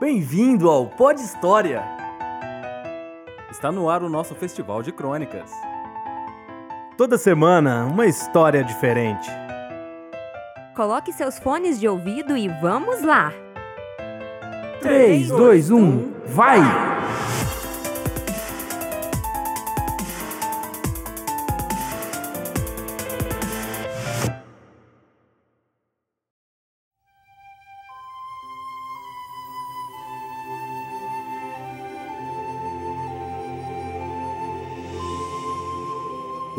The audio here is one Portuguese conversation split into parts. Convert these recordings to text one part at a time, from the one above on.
Bem-vindo ao Pod História! Está no ar o nosso festival de crônicas. Toda semana, uma história diferente. Coloque seus fones de ouvido e vamos lá! 3, 2, 1, vai!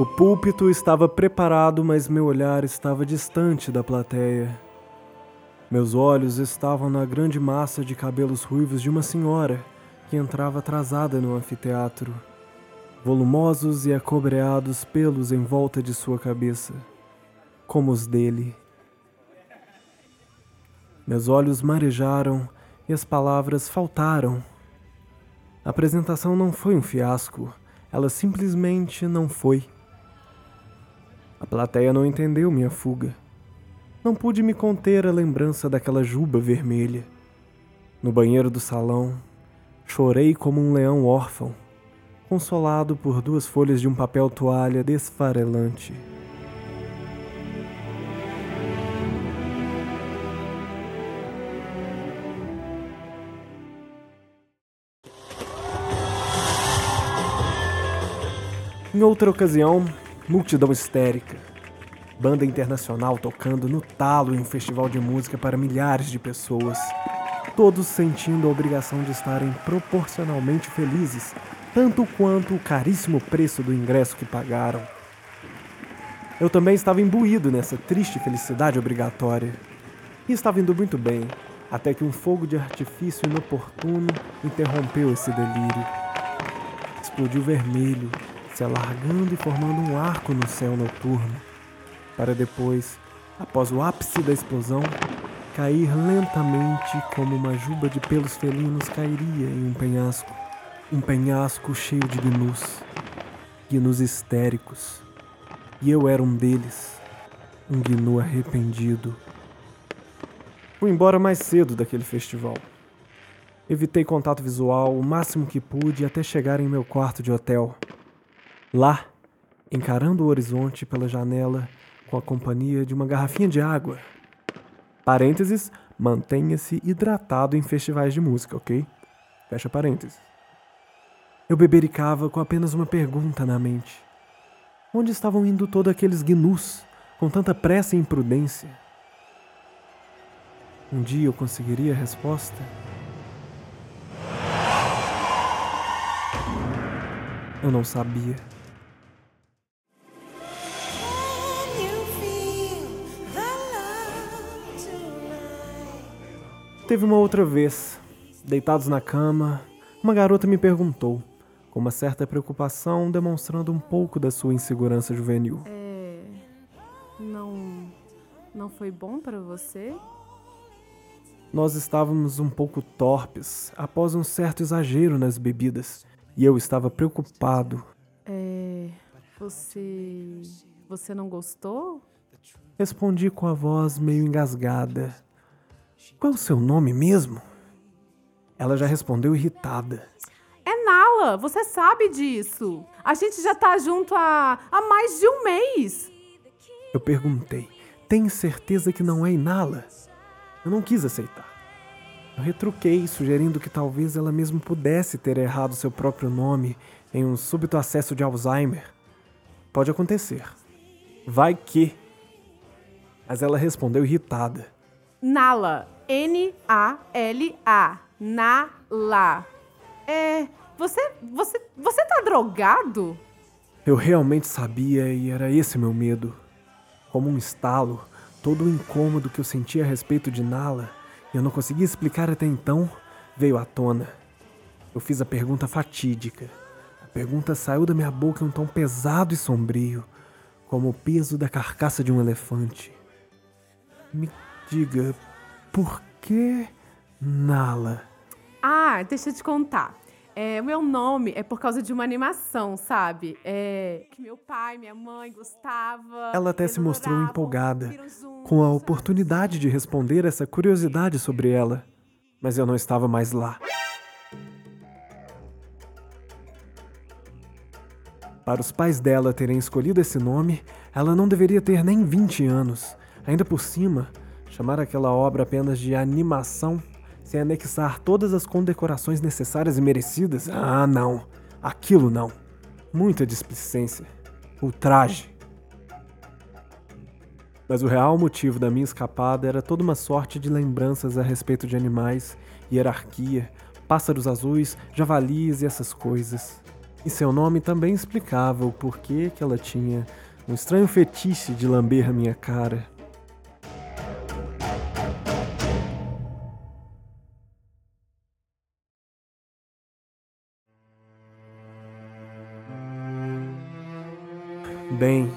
O púlpito estava preparado, mas meu olhar estava distante da plateia. Meus olhos estavam na grande massa de cabelos ruivos de uma senhora que entrava atrasada no anfiteatro. Volumosos e acobreados pelos em volta de sua cabeça, como os dele. Meus olhos marejaram e as palavras faltaram. A apresentação não foi um fiasco, ela simplesmente não foi. A plateia não entendeu minha fuga. Não pude me conter a lembrança daquela juba vermelha. No banheiro do salão, chorei como um leão órfão, consolado por duas folhas de um papel toalha desfarelante. Em outra ocasião, multidão histérica. Banda internacional tocando no talo em um festival de música para milhares de pessoas. Todos sentindo a obrigação de estarem proporcionalmente felizes, tanto quanto o caríssimo preço do ingresso que pagaram. Eu também estava imbuído nessa triste felicidade obrigatória. E estava indo muito bem, até que um fogo de artifício inoportuno interrompeu esse delírio. Explodiu vermelho, se alargando e formando um arco no céu noturno, para depois, após o ápice da explosão, cair lentamente como uma juba de pelos felinos cairia em um penhasco. Um penhasco cheio de gnus, gnus histéricos. E eu era um deles, um gnu arrependido. Fui embora mais cedo daquele festival. Evitei contato visual o máximo que pude até chegar em meu quarto de hotel. Lá, encarando o horizonte pela janela com a companhia de uma garrafinha de água. Parênteses, mantenha-se hidratado em festivais de música, ok? Fecha parênteses. Eu bebericava com apenas uma pergunta na mente. Onde estavam indo todos aqueles gnus com tanta pressa e imprudência? Um dia eu conseguiria a resposta? Eu não sabia. Teve uma outra vez, deitados na cama, uma garota me perguntou, com uma certa preocupação, demonstrando um pouco da sua insegurança juvenil. É. Não. Não foi bom para você? Nós estávamos um pouco torpes após um certo exagero nas bebidas e eu estava preocupado. É. Você. Você não gostou? Respondi com a voz meio engasgada. Qual é o seu nome mesmo? Ela já respondeu irritada. É Nala, você sabe disso. A gente já tá junto há, há mais de um mês. Eu perguntei: Tem certeza que não é Inala? Eu não quis aceitar. Eu retruquei, sugerindo que talvez ela mesmo pudesse ter errado seu próprio nome em um súbito acesso de Alzheimer. Pode acontecer. Vai que. Mas ela respondeu irritada. Nala. N-A-L-A. Nala. É. Você. Você. Você tá drogado? Eu realmente sabia e era esse meu medo. Como um estalo, todo o incômodo que eu sentia a respeito de Nala, e eu não conseguia explicar até então, veio à tona. Eu fiz a pergunta fatídica. A pergunta saiu da minha boca em um tom pesado e sombrio, como o peso da carcaça de um elefante. Me diga, por que Nala? Ah, deixa eu te contar. É, o meu nome é por causa de uma animação, sabe? É, que meu pai, minha mãe gostava. Ela até se mostrou empolgada com a oportunidade de responder essa curiosidade sobre ela. Mas eu não estava mais lá. Para os pais dela terem escolhido esse nome, ela não deveria ter nem 20 anos. Ainda por cima, chamar aquela obra apenas de animação, sem anexar todas as condecorações necessárias e merecidas? Ah, não. Aquilo não. Muita displicência. Ultraje. Mas o real motivo da minha escapada era toda uma sorte de lembranças a respeito de animais, hierarquia, pássaros azuis, javalis e essas coisas. E seu nome também explicava o porquê que ela tinha um estranho fetiche de lamber minha cara. Bem,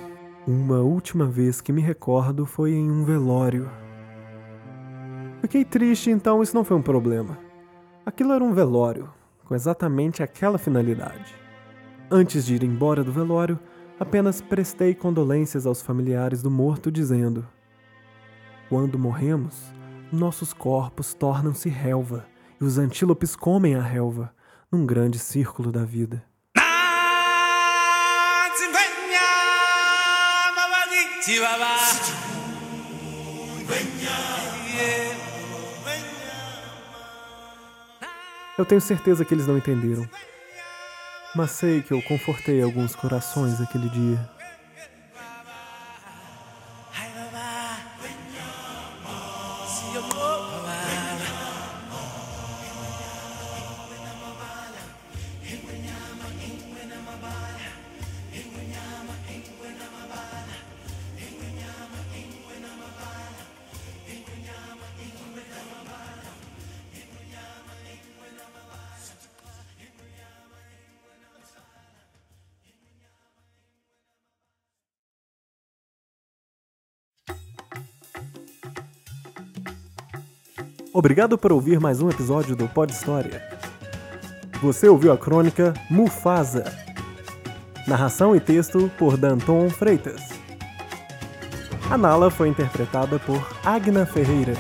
uma última vez que me recordo foi em um velório. Fiquei triste, então isso não foi um problema. Aquilo era um velório, com exatamente aquela finalidade. Antes de ir embora do velório, apenas prestei condolências aos familiares do morto, dizendo: Quando morremos, nossos corpos tornam-se relva e os antílopes comem a relva, num grande círculo da vida. Eu tenho certeza que eles não entenderam. Mas sei que eu confortei alguns corações aquele dia. Obrigado por ouvir mais um episódio do Pod História. Você ouviu a crônica Mufasa. Narração e texto por Danton Freitas. A Nala foi interpretada por Agna Ferreira.